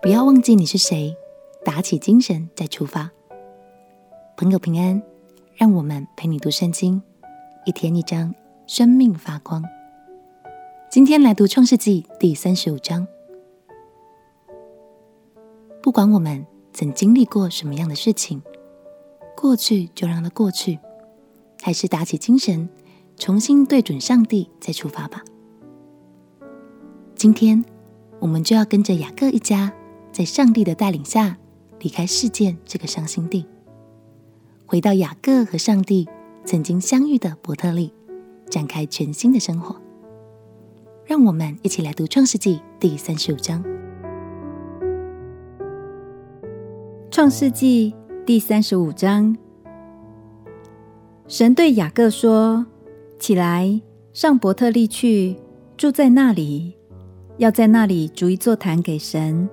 不要忘记你是谁，打起精神再出发。朋友平安，让我们陪你读圣经，一天一章，生命发光。今天来读创世纪第三十五章。不管我们曾经历过什么样的事情，过去就让它过去，还是打起精神，重新对准上帝再出发吧。今天我们就要跟着雅各一家。在上帝的带领下，离开世界这个伤心地，回到雅各和上帝曾经相遇的伯特利，展开全新的生活。让我们一起来读创世纪第三十五章。创世纪第三十五章，神对雅各说：“起来，上伯特利去，住在那里，要在那里筑一座坛给神。”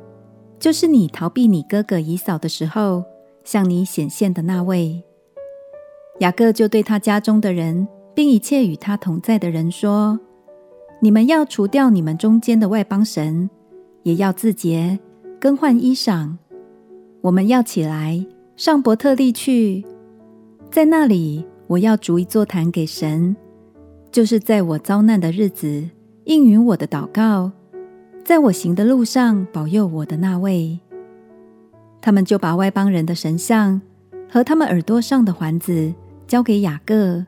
就是你逃避你哥哥以扫的时候，向你显现的那位。雅各就对他家中的人，并一切与他同在的人说：“你们要除掉你们中间的外邦神，也要自洁，更换衣裳。我们要起来，上伯特利去，在那里我要筑一座坛给神，就是在我遭难的日子应允我的祷告。”在我行的路上保佑我的那位，他们就把外邦人的神像和他们耳朵上的环子交给雅各，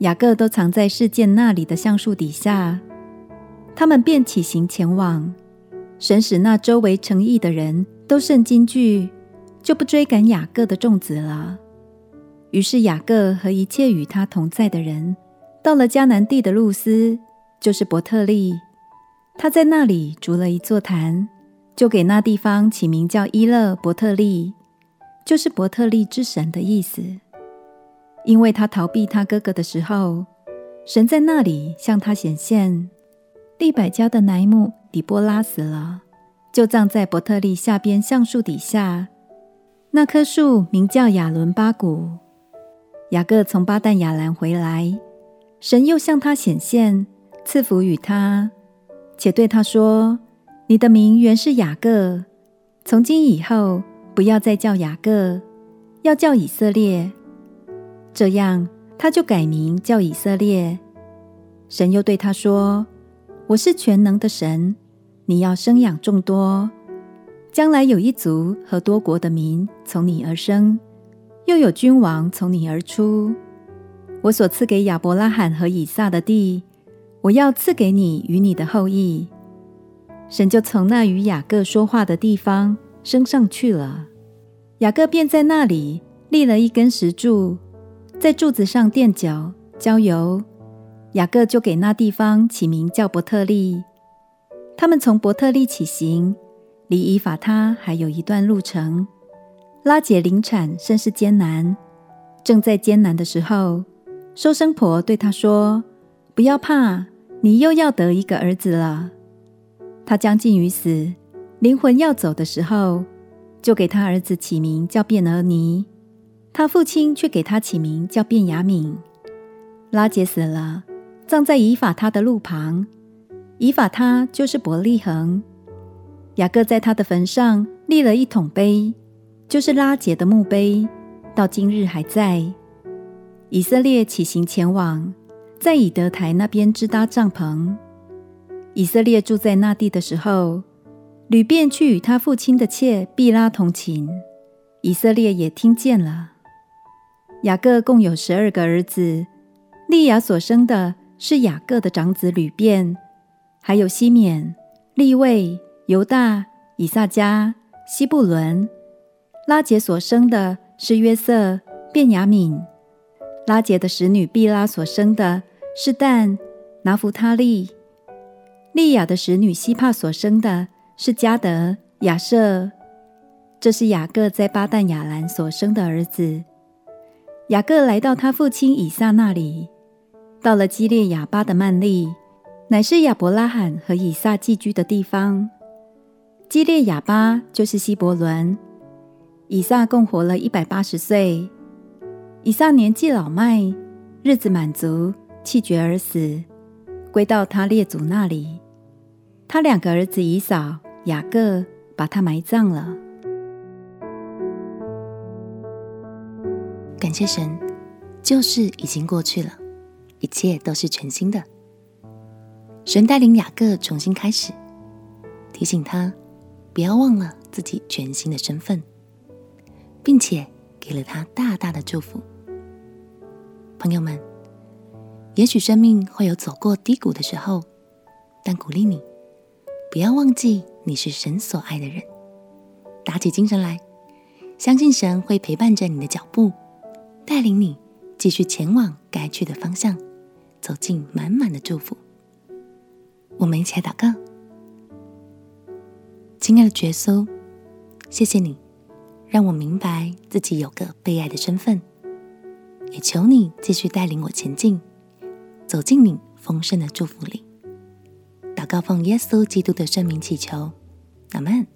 雅各都藏在示剑那里的橡树底下。他们便起行前往。神使那周围城邑的人都甚惊惧，就不追赶雅各的众子了。于是雅各和一切与他同在的人，到了迦南地的路斯，就是伯特利。他在那里筑了一座坛，就给那地方起名叫伊勒伯特利，就是伯特利之神的意思。因为他逃避他哥哥的时候，神在那里向他显现。利百加的乃姆底波拉死了，就葬在伯特利下边橡树底下。那棵树名叫亚伦巴谷。雅各从巴旦亚兰回来，神又向他显现，赐福与他。且对他说：“你的名原是雅各，从今以后不要再叫雅各，要叫以色列。”这样，他就改名叫以色列。神又对他说：“我是全能的神，你要生养众多，将来有一族和多国的民从你而生，又有君王从你而出。我所赐给亚伯拉罕和以撒的地。”我要赐给你与你的后裔。神就从那与雅各说话的地方升上去了。雅各便在那里立了一根石柱，在柱子上垫脚浇油。雅各就给那地方起名叫伯特利。他们从伯特利起行，离以法他还有一段路程。拉姐临产甚是艰难。正在艰难的时候，收生婆对他说。不要怕，你又要得一个儿子了。他将近于死，灵魂要走的时候，就给他儿子起名叫便儿尼。他父亲却给他起名叫便雅悯。拉杰死了，葬在以法他的路旁。以法他就是伯利恒。雅各在他的坟上立了一桶碑，就是拉杰的墓碑，到今日还在。以色列起行前往。在以德台那边支搭帐篷。以色列住在那地的时候，吕便去与他父亲的妾毕拉同寝。以色列也听见了。雅各共有十二个儿子，利亚所生的是雅各的长子吕便，还有西缅、利未、犹大、以萨迦、西布伦。拉结所生的是约瑟、便雅悯。拉结的使女毕拉所生的。是但、拿弗他利、利亚的使女西帕所生的是加德、亚设。这是雅各在巴旦亚兰所生的儿子。雅各来到他父亲以撒那里，到了基列雅巴的曼利，乃是亚伯拉罕和以撒寄居的地方。基列雅巴就是希伯伦。以撒共活了一百八十岁。以撒年纪老迈，日子满足。气绝而死，归到他列祖那里。他两个儿子以扫、雅各把他埋葬了。感谢神，旧事已经过去了，一切都是全新的。神带领雅各重新开始，提醒他不要忘了自己全新的身份，并且给了他大大的祝福。朋友们，也许生命会有走过低谷的时候，但鼓励你不要忘记你是神所爱的人，打起精神来，相信神会陪伴着你的脚步。带领你继续前往该去的方向，走进满满的祝福。我们一起来祷告，亲爱的耶稣，谢谢你让我明白自己有个被爱的身份，也求你继续带领我前进，走进你丰盛的祝福里。祷告奉耶稣基督的圣名祈求，阿门。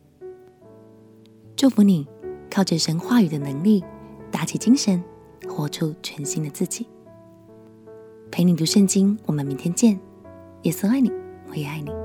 祝福你，靠着神话语的能力，打起精神。活出全新的自己，陪你读圣经。我们明天见。耶稣爱你，我也爱你。